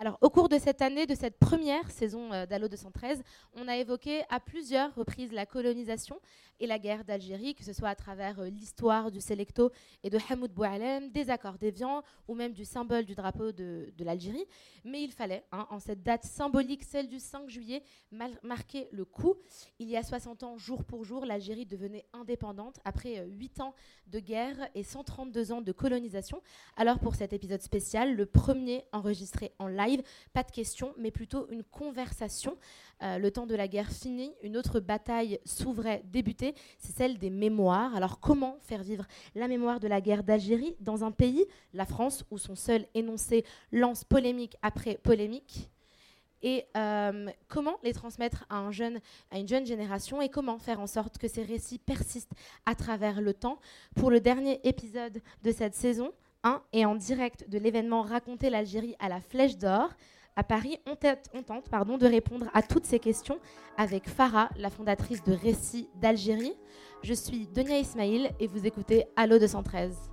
Alors, au cours de cette année, de cette première saison euh, d'Allo 213, on a évoqué à plusieurs reprises la colonisation et la guerre d'Algérie, que ce soit à travers euh, l'histoire du Selecto et de Hamoud Boualem, des accords d'Évian ou même du symbole du drapeau de, l'Algérie. Mais il fallait, hein, en cette date symbolique, celle du 5 juillet, marquer le coup. Il y a 60 ans, jour pour jour, l'Algérie devenait indépendante après 8 euh, ans de guerre et 132 ans de colonisation. Alors, pour cet épisode spécial, le premier enregistré en live, pas de questions, mais plutôt une conversation. Euh, le temps de la guerre fini, une autre bataille s'ouvrait, débutait, c'est celle des mémoires. Alors comment faire vivre la mémoire de la guerre d'Algérie dans un pays, la France, où son seul énoncé lance polémique après polémique? Et euh, comment les transmettre à une jeune génération? Et comment faire en sorte que ces récits persistent à travers le temps? Pour le dernier épisode de cette saison, et en direct de l'événement Raconter l'Algérie à la Flèche d'Or. À Paris, on, tente pardon, de répondre à toutes ces questions avec Farah, la fondatrice de Récits d'Algérie. Je suis Donia Ismail et vous écoutez Allo 213.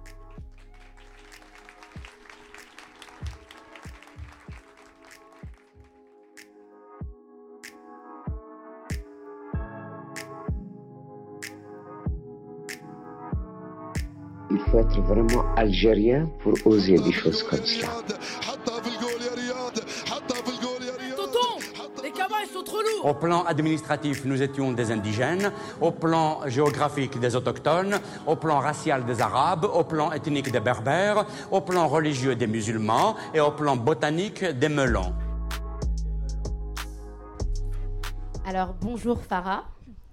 Faut être vraiment algérien pour oser des choses comme ça. Au plan administratif, nous étions des indigènes. Au plan géographique, des autochtones. Au plan racial, des arabes. Au plan ethnique, des berbères. Au plan religieux, des musulmans. Et au plan botanique, des melons. Alors, bonjour Farah.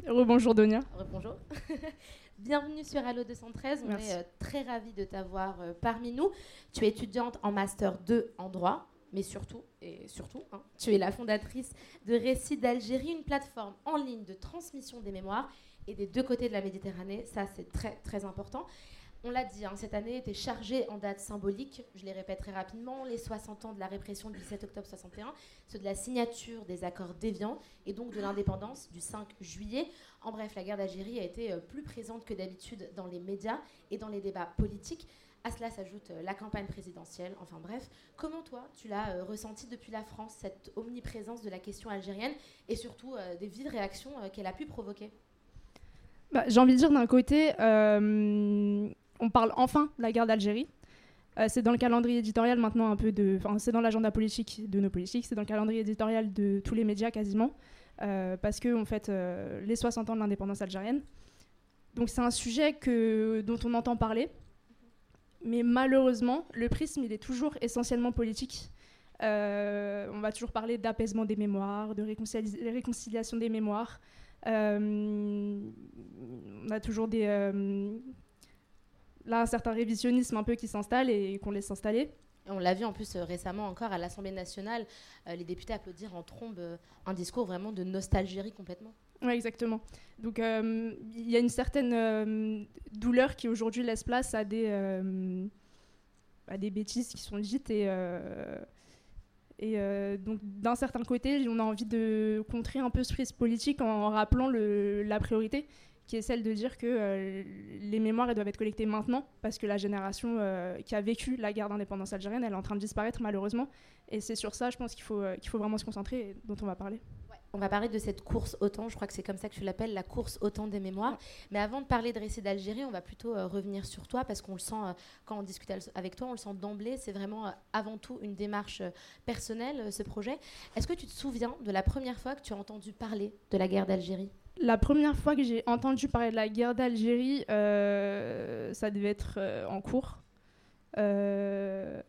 Rebonjour Donia. Rebonjour. Bienvenue sur Allo 213. On est euh, très ravis de t'avoir euh, parmi nous. Tu es étudiante en Master 2 en droit, mais surtout, et surtout, hein, tu es la fondatrice de Récits d'Algérie, une plateforme en ligne de transmission des mémoires et des deux côtés de la Méditerranée. Ça, c'est très, très important. On l'a dit, hein, cette année était chargée en dates symboliques. Je les répète très rapidement. Les 60 ans de la répression du 17 octobre 61, ceux de la signature des accords d'Évian et donc de l'indépendance du 5 juillet. En bref, la guerre d'Algérie a été euh, plus présente que d'habitude dans les médias et dans les débats politiques. À cela s'ajoute euh, la campagne présidentielle. Enfin bref, comment toi, tu l'as euh, ressenti depuis la France, cette omniprésence de la question algérienne et surtout des vives réactions qu'elle a pu provoquer? Bah, J'ai envie de dire d'un côté, on parle enfin de la guerre d'Algérie. Euh, c'est dans le calendrier éditorial maintenant un peu de. C'est dans l'agenda politique de nos politiques, c'est dans le calendrier éditorial de tous les médias quasiment, euh, parce qu'on fête euh, les 60 ans de l'indépendance algérienne. Donc c'est un sujet que, dont on entend parler, mais malheureusement, le prisme, il est toujours essentiellement politique. on va toujours parler d'apaisement des mémoires, de réconciliation des mémoires. on a toujours des là un certain révisionnisme un peu qui s'installe et qu'on laisse s'installer. On l'a vu en plus euh, récemment encore à l'Assemblée nationale, euh, les députés applaudir en trombe euh, un discours vraiment de nostalgie complètement. Oui, exactement. Donc il y a une certaine douleur qui aujourd'hui laisse place à des, à des bêtises qui sont dites et, et donc d'un certain côté, on a envie de contrer un peu ce risque politique en rappelant le, la priorité qui est celle de dire que euh, les mémoires elles doivent être collectées maintenant, parce que la génération euh, qui a vécu la guerre d'indépendance algérienne, elle est en train de disparaître malheureusement. Et c'est sur ça, je pense qu'il faut, euh, qu'il faut vraiment se concentrer et dont on va parler. On va parler de cette course au temps, je crois que c'est comme ça que tu l'appelles, la course au temps des mémoires. Mais avant de parler de récits d'Algérie, on va plutôt revenir sur toi, parce qu'on le sent, quand on discute avec toi, on le sent d'emblée, c'est vraiment avant tout une démarche personnelle, ce projet. Est-ce que tu te souviens de la première fois que tu as entendu parler de la guerre d'Algérie? La première fois que j'ai entendu parler de la guerre d'Algérie, euh, ça devait être euh, en cours. Euh,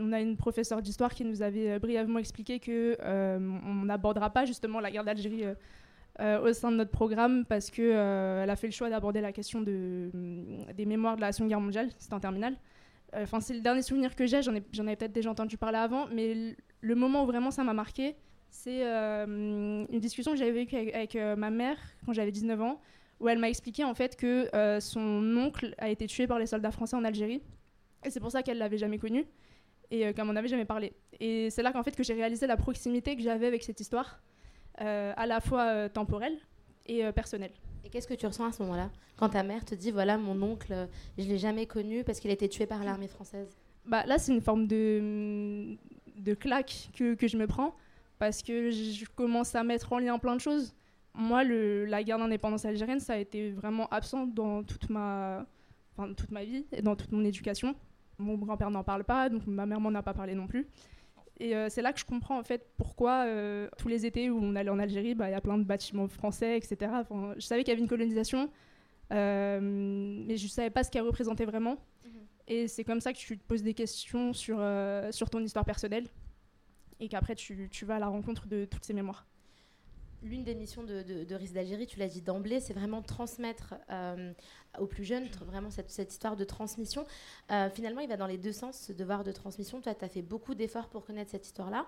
on a une professeure d'histoire qui nous avait brièvement expliqué que on n'abordera pas justement la guerre d'Algérie au sein de notre programme parce que elle a fait le choix d'aborder la question de, des mémoires de la Seconde Guerre mondiale. C'était en terminale. Enfin, c'est le dernier souvenir que j'ai. J'en ai, j'en avais peut-être déjà entendu parler avant, mais le moment où vraiment ça m'a marqué, c'est euh, une discussion que j'avais vécue avec, euh, ma mère quand j'avais 19 ans, où elle m'a expliqué en fait que euh, son oncle a été tué par les soldats français en Algérie. Et c'est pour ça qu'elle l'avait jamais connu et qu'elle m'en avait jamais parlé. Et c'est là qu'en fait que j'ai réalisé la proximité que j'avais avec cette histoire, à la fois temporelle et personnelle. Et qu'est-ce que tu ressens à ce moment-là Quand ta mère te dit, voilà, mon oncle, je l'ai jamais connu parce qu'il a été tué par l'armée française? Bah, Là, c'est une forme de de claques que, que je me prends parce que je commence à mettre en lien plein de choses. Moi, le, la guerre d'indépendance algérienne, ça a été vraiment absent dans toute ma, enfin, toute ma vie et dans toute mon éducation. Mon grand-père n'en parle pas, donc ma mère m'en a pas parlé non plus. Et euh, c'est là que je comprends en fait pourquoi euh, tous les étés où on allait en Algérie, bah, il y a plein de bâtiments français, etc. Enfin, je savais qu'il y avait une colonisation, euh, mais je ne savais pas ce qu'elle représentait vraiment. Mhm. Et c'est comme ça que tu te poses des questions sur, sur ton histoire personnelle et qu'après tu, tu vas à la rencontre de toutes ces mémoires. L'une des missions de, de, de RIS d'Algérie, tu l'as dit d'emblée, c'est vraiment transmettre euh, aux plus jeunes, vraiment cette, cette histoire de transmission. Euh, finalement, il va dans les deux sens, ce devoir de transmission. Toi, tu as fait beaucoup d'efforts pour connaître cette histoire-là.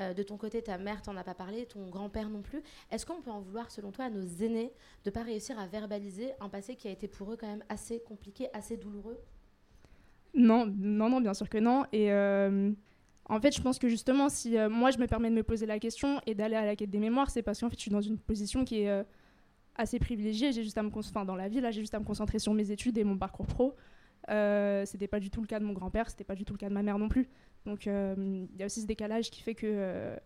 Euh, de ton côté, ta mère t'en a pas parlé, ton grand-père non plus. Est-ce qu'on peut en vouloir, selon toi, à nos aînés de pas réussir à verbaliser un passé qui a été pour eux quand même assez compliqué, assez douloureux? Non, non, non, bien sûr que non. Et euh, en fait, je pense que justement, si euh, moi je me permets de me poser la question et d'aller à la quête des mémoires, c'est parce qu'en fait, je suis dans une position qui est euh, assez privilégiée. J'ai juste à me dans la vie, là, j'ai juste à me concentrer sur mes études et mon parcours pro. Euh, c'était pas du tout le cas de mon grand-père, c'était pas du tout le cas de ma mère non plus. Donc, euh, il y a aussi ce décalage qui fait que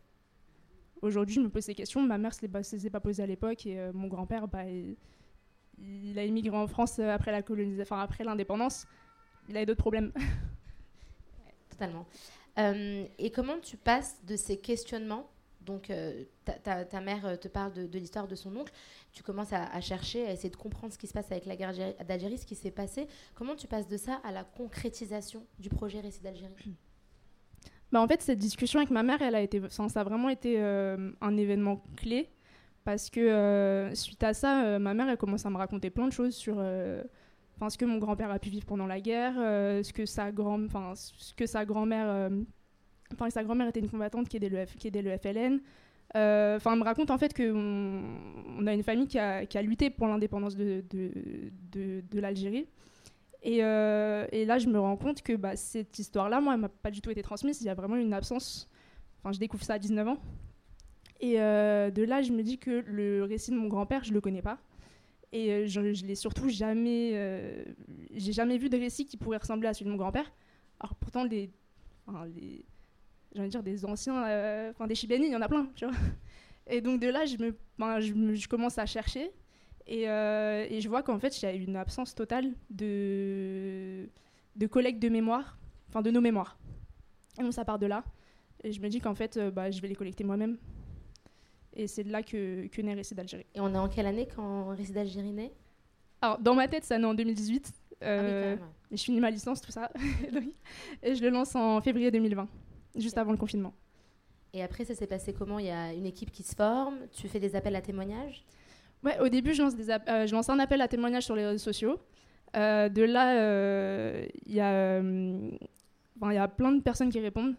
aujourd'hui, je me pose ces questions. Ma mère pas- se les est pas posées à l'époque et mon grand-père, bah, il, a immigré en France après la colonisation, enfin après l'indépendance. Il avait d'autres problèmes. Totalement. Euh, et comment tu passes de ces questionnements donc, euh, ta, ta- mère euh, te parle de, l'histoire de son oncle. Tu commences à, chercher, à essayer de comprendre ce qui se passe avec la guerre Algérie- d'Algérie, ce qui s'est passé. Comment tu passes de ça à la concrétisation du projet Récit d'Algérie? Bah, en fait, cette discussion avec ma mère, elle a été, ça a vraiment été un événement clé parce que suite à ça, ma mère, elle commence à me raconter plein de choses sur ce que mon grand-père a pu vivre pendant la guerre, euh, ce que sa grand, enfin, ce que sa grand-mère, euh, enfin, sa grand-mère était une combattante qui aidait le, F- qui aidait le FLN. Euh, Enfin, me raconte en fait que on, a une famille qui a, qui a lutté pour l'indépendance de, de, de, l'Algérie. Et, là, je me rends compte que bah, cette histoire-là, moi, elle m'a pas du tout été transmise. Il y a vraiment une absence. Enfin, je découvre ça à 19 ans. Et de là, je me dis que le récit de mon grand-père, je le connais pas. Et euh, je, je l'ai surtout jamais. euh, J'ai jamais vu de récit qui pourrait ressembler à celui de mon grand-père. Alors pourtant, les. J'ai envie de dire des anciens. euh, Enfin, des Chibénis, il y en a plein, tu vois. Et donc de là, je, me, enfin, je, me- je commence à chercher. Et, et je vois qu'en fait, il y a une absence totale de, de collecte de mémoire, enfin de nos mémoires. Et donc ça part de là. Et je me dis qu'en fait, bah, je vais les collecter moi-même. Et c'est de là que, que naît Récit d'Algérie. Et on est en quelle année quand Récit d'Algérie naît? Alors, dans ma tête, ça naît en 2018. Ah oui, quand Euh, même, et je finis ma licence, tout ça. Et je le lance en février 2020, juste avant le confinement. Et après, ça s'est passé comment? Il y a une équipe qui se forme, tu fais des appels à témoignages? Ouais, au début, je lance, des euh, je lance un appel à témoignages sur les réseaux sociaux. Euh, de là, euh, il y, a, il y a plein de personnes qui répondent.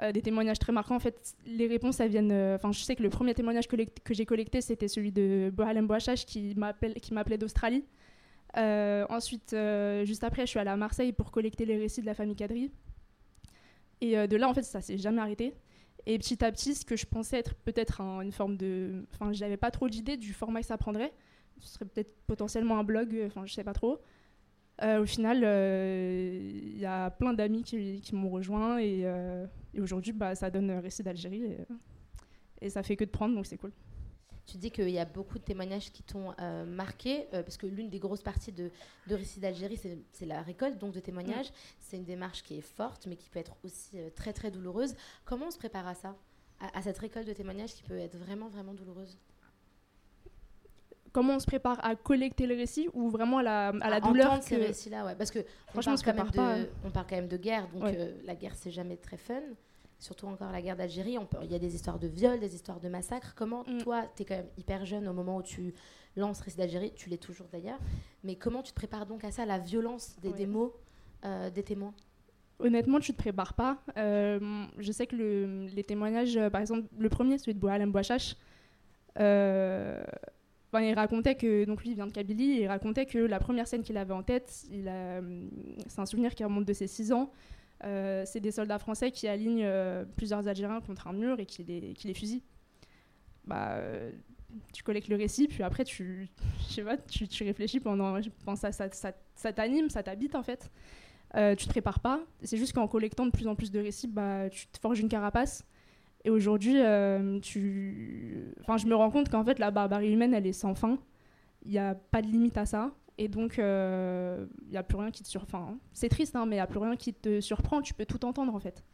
Euh, des témoignages très marquants. En fait, les réponses, elles viennent. euh, Enfin, je sais que le premier témoignage que j'ai collecté, c'était celui de Bohalem Bouachache qui m'appelait d'Australie. Euh, ensuite, juste après, je suis allée à Marseille pour collecter les récits de la famille Kadri. Et de là, en fait, ça s'est jamais arrêté. Et petit à petit, ce que je pensais être peut-être un- une forme de. Enfin, j'avais pas trop d'idée du format que ça prendrait. Ce serait peut-être potentiellement un blog, enfin, je sais pas trop. Euh, au final, euh, il y a plein d'amis qui, qui m'ont rejoint et, euh, et aujourd'hui, bah, ça donne récit d'Algérie et, et ça fait que de prendre, donc c'est cool. Tu dis qu'il y a beaucoup de témoignages qui t'ont euh, marqué, euh, parce que l'une des grosses parties de, de Récit d'Algérie, c'est la récolte donc de témoignages. C'est une démarche qui est forte, mais qui peut être aussi euh, très très douloureuse. Comment on se prépare à ça? À, à cette récolte de témoignages qui peut être vraiment vraiment douloureuse? Comment on se prépare à collecter le récit ou vraiment à la, à la À douleur entendre ces que- récits-là, ouais. Parce que on Franchement, on parle, quand même de, pas. on parle quand même de guerre, donc Ouais. euh, la guerre c'est jamais très fun. Surtout encore la guerre d'Algérie, il y a des histoires de viols, des histoires de massacres. Comment Mm. toi, tu es quand même hyper jeune au moment où tu lances Récit d'Algérie, tu l'es toujours d'ailleurs, mais comment tu te prépares donc à ça, la violence des, Ouais. des mots euh, des témoins? Honnêtement, tu te prépares pas. Euh, je sais que le- les témoignages, par exemple, le premier, celui de Boalem Bouachache, euh, il racontait que, donc lui, vient de Kabylie, il racontait que la première scène qu'il avait en tête, hum, c'est un souvenir qui remonte de ses 6 ans. Euh, c'est des soldats français qui alignent euh, plusieurs Algériens contre un mur et qui les, fusillent. Bah, euh, tu collectes le récit, puis après, tu, pas, tu, tu réfléchis pendant. ça, ça, ça, t'anime, ça t'habite en fait. euh, tu te prépares pas. C'est juste qu'en collectant de plus en plus de récits, bah, tu te forges une carapace. Et aujourd'hui, euh, tu... enfin, je me rends compte qu'en fait, la barbarie humaine, elle est sans fin. Il n'y a pas de limite à ça. Et donc, il n'y a plus rien qui te surprend. C'est triste, hein, mais il n'y a plus rien qui te surprend. Tu peux tout entendre, en fait.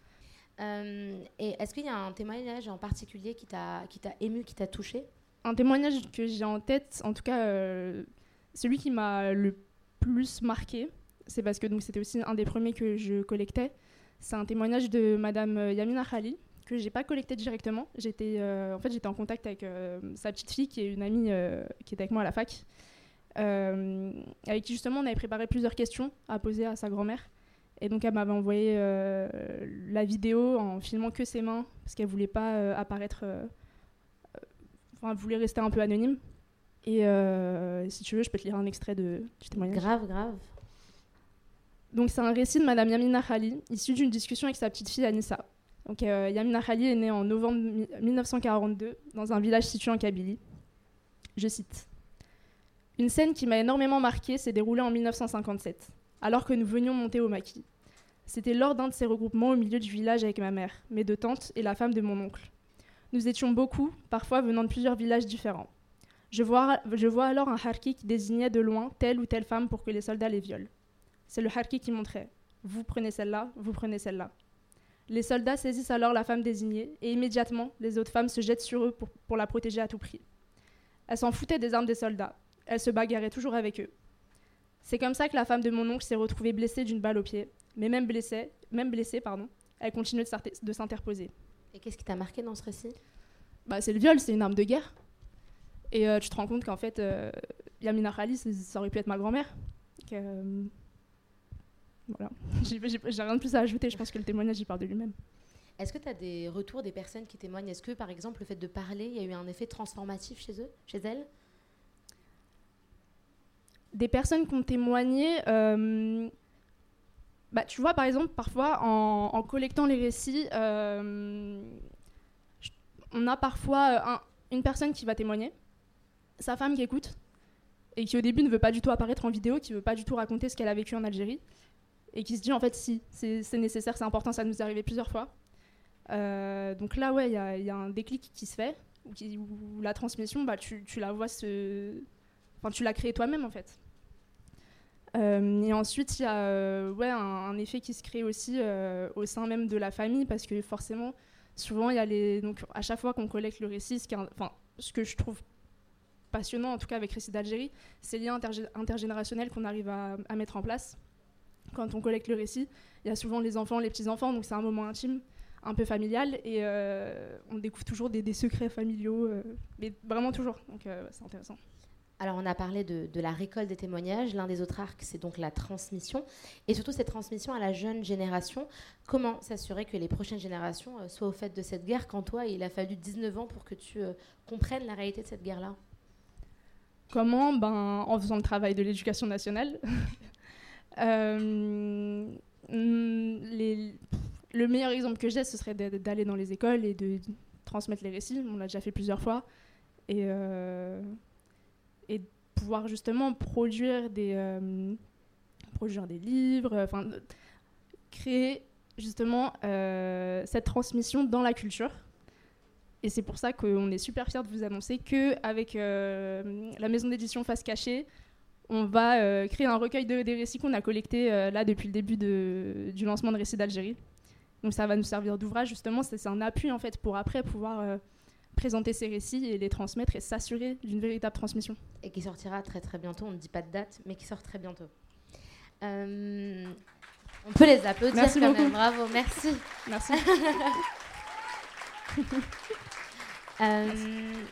et est-ce qu'il y a un témoignage en particulier qui t'a ému, qui t'a touché? Un témoignage que j'ai en tête, en tout cas, celui qui m'a le plus marqué, c'est parce que c'était aussi un des premiers que je collectais. C'est un témoignage de Madame euh, Yamina Khali que j'ai pas collecté directement. J'étais euh, en fait j'étais en contact avec euh, sa petite fille qui est une amie qui était avec moi à la fac, avec qui justement on avait préparé plusieurs questions à poser à sa grand-mère. Et donc elle m'avait envoyé la vidéo en filmant que ses mains parce qu'elle voulait pas apparaître, enfin elle voulait rester un peu anonyme. Et si tu veux, je peux te lire un extrait de, du témoignage. Grave, grave. Donc c'est un récit de Madame Yamina Khali, issu d'une discussion avec sa petite fille Anissa. Donc euh, Yamina Khali est née en novembre 1942 dans un village situé en Kabylie. Je cite Une scène qui m'a énormément marquée s'est déroulée en 1957, alors que nous venions monter au maquis. C'était lors d'un de ces regroupements au milieu du village avec ma mère, mes deux tantes et la femme de mon oncle. Nous étions beaucoup, parfois venant de plusieurs villages différents. Je vois, je vois alors un harki qui désignait de loin telle ou telle femme pour que les soldats les violent. C'est le harki qui montrait Vous prenez celle-là, vous prenez celle-là. Les soldats saisissent alors la femme désignée et immédiatement, les autres femmes se jettent sur eux pour, la protéger à tout prix. Elles s'en foutaient des armes des soldats. Elles se bagarraient toujours avec eux. C'est comme ça que la femme de mon oncle s'est retrouvée blessée d'une balle au pied. Mais même blessée, même blessée pardon, elle continue de s'interposer. Et qu'est-ce qui t'a marqué dans ce récit? Bah, C'est le viol, c'est une arme de guerre. Et euh, tu te rends compte qu'en fait, euh, Yamina Khali, ça aurait pu être ma grand-mère. Euh, voilà. J'ai rien de plus à ajouter. Je pense que le témoignage, il parle de lui-même. Est-ce que tu as des retours des personnes qui témoignent? Est-ce que, par exemple, le fait de parler, il y a eu un effet transformatif chez eux, chez elles? Des personnes qui ont témoigné. Euh, bah, tu vois, par exemple, parfois, en, collectant les récits, euh, on a parfois euh, une personne qui va témoigner, sa femme qui écoute, et qui au début ne veut pas du tout apparaître en vidéo, qui veut pas du tout raconter ce qu'elle a vécu en Algérie et qui se dit en fait si, c'est nécessaire, c'est important, ça nous est arrivé plusieurs fois. Euh, donc là, ouais, il y, a un déclic qui se fait, où, la transmission, bah, tu, la vois se... Enfin, tu l'as créée toi-même en fait. Euh, et ensuite, il y a euh, ouais, un, effet qui se crée aussi au sein même de la famille, parce que forcément, souvent, il y a les... Donc, à chaque fois qu'on collecte le récit, ce, qui ce que je trouve passionnant, en tout cas avec Récit d'Algérie, c'est les liens intergénérationnels qu'on arrive à mettre en place quand on collecte le récit. Il y a souvent les enfants, les petits-enfants, donc c'est un moment intime, un peu familial, et euh, on découvre toujours des, secrets familiaux, euh, mais vraiment toujours, donc euh, c'est intéressant. Alors on a parlé de, la récolte des témoignages, l'un des autres arcs c'est donc la transmission, et surtout cette transmission à la jeune génération. Comment s'assurer que les prochaines générations soient au fait de cette guerre quand toi il a fallu 19 ans pour que tu comprennes la réalité de cette guerre-là? Comment? Ben, En faisant le travail de l'éducation nationale. Euh, les, le meilleur exemple que j'ai, ce serait d'aller dans les écoles et de transmettre les récits. On l'a déjà fait plusieurs fois. Et, euh, pouvoir justement produire des, euh, livres, enfin, créer justement cette transmission dans la culture. Et c'est pour ça qu'on est super fiers de vous annoncer qu'avec la maison d'édition Face Cachée, on va euh, créer un recueil de, des récits qu'on a collectés euh, là depuis le début du lancement de Récits d'Algérie. Donc ça va nous servir d'ouvrage justement, c'est un appui en fait pour après pouvoir euh, présenter ces récits et les transmettre et s'assurer d'une véritable transmission. Et qui sortira très très bientôt, on ne dit pas de date, mais qui sort très bientôt. on peut les applaudir merci quand beaucoup. même, bravo, merci. Merci.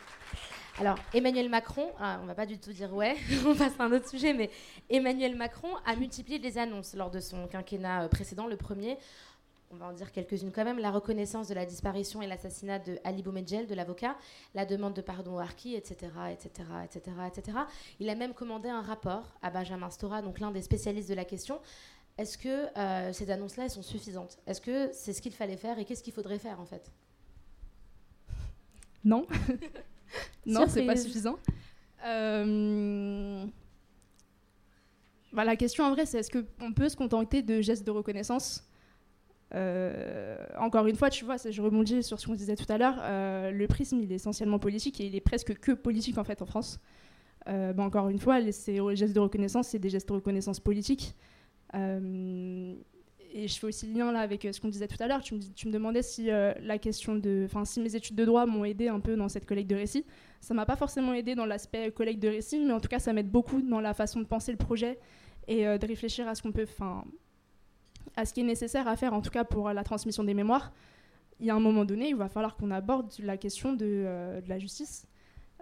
Alors, Emmanuel Macron, ah, on va pas du tout dire ouais, on passe à un autre sujet, mais Emmanuel Macron a multiplié les annonces lors de son quinquennat euh, précédent, le premier. On va en dire quelques-unes quand même. La reconnaissance de la disparition et l'assassinat de Ali Boumedjel, de l'avocat, la demande de pardon au Harki, etc., etc., etc., etc. Il a même commandé un rapport à Benjamin Stora, donc l'un des spécialistes de la question. Est-ce que euh, ces annonces-là sont suffisantes? Est-ce que c'est ce qu'il fallait faire et qu'est-ce qu'il faudrait faire en fait? Non. non, c'est pas suffisant. Euh, bah, La question en vrai, c'est est-ce qu'on peut se contenter de gestes de reconnaissance euh, encore une fois, tu vois, je rebondis sur ce qu'on disait tout à l'heure, euh, le prisme, il est essentiellement politique et il est presque que politique en fait en France. Bah, encore une fois, ces gestes de reconnaissance, c'est des gestes de reconnaissance politiques. Et je fais aussi le lien là avec ce qu'on disait tout à l'heure. Tu me, demandais si la question de, enfin, si mes études de droit m'ont aidé un peu dans cette collecte de récits. Ça m'a pas forcément aidé dans l'aspect collecte de récits, mais en tout cas, ça m'aide beaucoup dans la façon de penser le projet et de réfléchir à ce qu'on peut, enfin, à ce qui est nécessaire à faire, en tout cas pour la transmission des mémoires, il y a un moment donné, il va falloir qu'on aborde la question de, euh, la justice.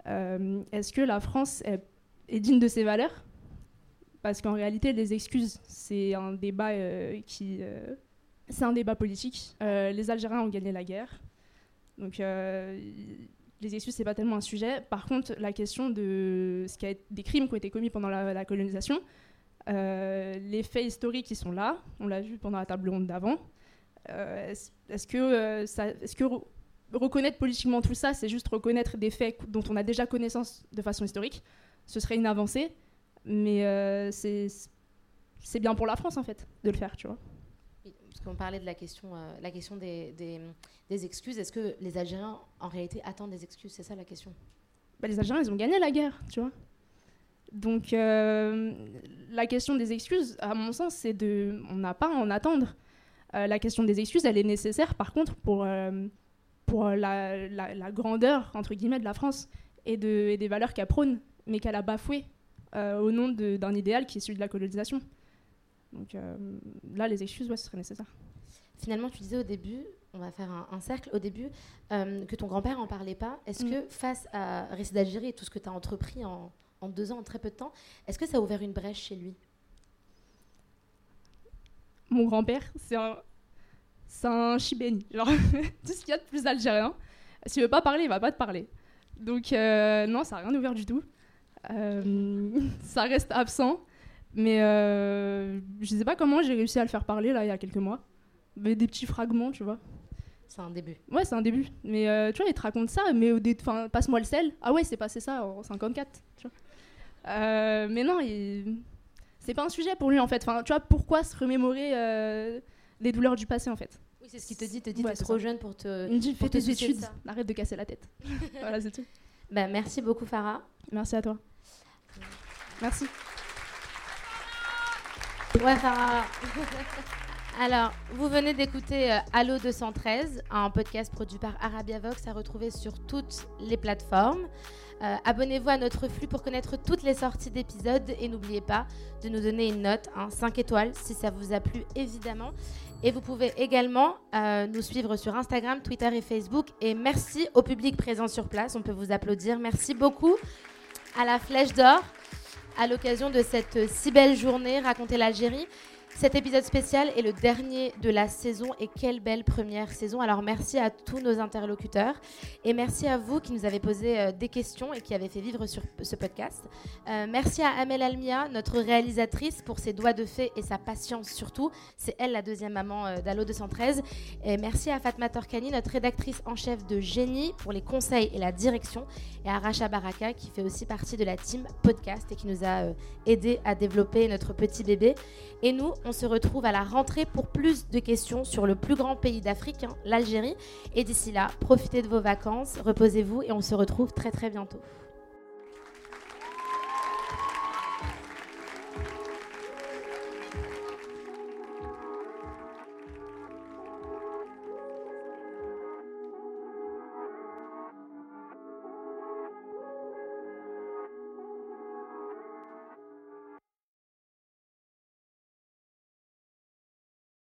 Euh, est-ce que la France est, digne de ses valeurs? Parce qu'en réalité, les excuses, c'est un débat euh, qui, c'est un débat politique. les Algériens ont gagné la guerre, donc les excuses, c'est pas tellement un sujet. Par contre, la question de ce qui a des crimes qui ont été commis pendant la colonisation, euh, les faits historiques, ils sont là. On l'a vu pendant la table ronde d'avant. Euh, est-ce que, euh, est que reconnaître politiquement tout ça, c'est juste reconnaître des faits dont on a déjà connaissance de façon historique? Ce serait une avancée, mais c'est bien pour la France, en fait, de le faire, tu vois. Parce qu'on parlait de la question, la question des, des, excuses. Est-ce que les Algériens, en réalité, attendent des excuses? C'est ça la question bah, Les Algériens, ils ont gagné la guerre, tu vois. Donc euh, la question des excuses, à mon sens, c'est de, on n'a pas à en attendre. Euh, la question des excuses, elle est nécessaire, par contre, pour, euh, pour la, la, grandeur entre guillemets de la France et, de, et des valeurs qu'elle prône, mais qu'elle a bafouées au nom d'un idéal qui est celui de la colonisation. Donc là, les excuses, ouais, ce serait nécessaire. Finalement, tu disais au début, on va faire un, cercle, au début, que ton grand-père en parlait pas. Est-ce mm. que face à Récit d'Algérie et tout ce que tu as entrepris en, en deux ans, en très peu de temps. Est-ce que ça a ouvert une brèche chez lui? Mon grand-père, c'est un, un chibéni. Genre, tout ce qu'il y a de plus algérien. S'il veut pas parler, il va pas te parler. Donc, euh, non, ça n'a rien ouvert du tout. Euh, ça reste absent. Mais euh, je sais pas comment j'ai réussi à le faire parler là il y a quelques mois. Mais des petits fragments, tu vois. C'est un début. Ouais, c'est un début. Mais euh, tu vois, il te raconte ça, mais au passe-moi le sel. Ah ouais, c'est passé ça en 54. Tu vois. Euh, mais non, c'est pas un sujet pour lui en fait. Enfin, tu vois, pourquoi se remémorer euh, les douleurs du passé en fait? Oui, c'est ce qu'il te dit. Te dit, t'es trop jeune pour te. Il me dit, fais tes études, arrête de casser la tête. voilà, c'est tout. Bah, merci beaucoup, Farah. Merci à toi. Merci. Alors, vous venez d'écouter euh, Allo 213, un podcast produit par Arabia Vox à retrouver sur toutes les plateformes. Euh, abonnez-vous à notre flux pour connaître toutes les sorties d'épisodes et n'oubliez pas de nous donner une note, 5 étoiles si ça vous a plu évidemment. Et vous pouvez également euh, nous suivre sur Instagram, Twitter et Facebook. Et merci au public présent sur place, on peut vous applaudir. Merci beaucoup à la Flèche d'Or à l'occasion de cette si belle journée Raconter l'Algérie. Cet épisode spécial est le dernier de la saison et quelle belle première saison. Alors merci à tous nos interlocuteurs et merci à vous qui nous avez posé euh, des questions et qui avez fait vivre sur ce podcast. Euh, merci à Amel Almia, notre réalisatrice, pour ses doigts de fée et sa patience surtout. C'est elle la deuxième maman euh, d'Allo 213. Et merci à Fatma Torkani, notre rédactrice en chef de Génie, pour les conseils et la direction. Et à Racha Baraka qui fait aussi partie de la team podcast et qui nous a aidé à développer notre petit bébé. Et nous, on se retrouve à la rentrée pour plus de questions sur le plus grand pays d'Afrique, hein, l'Algérie. Et d'ici là, profitez de vos vacances, reposez-vous et on se retrouve très très bientôt.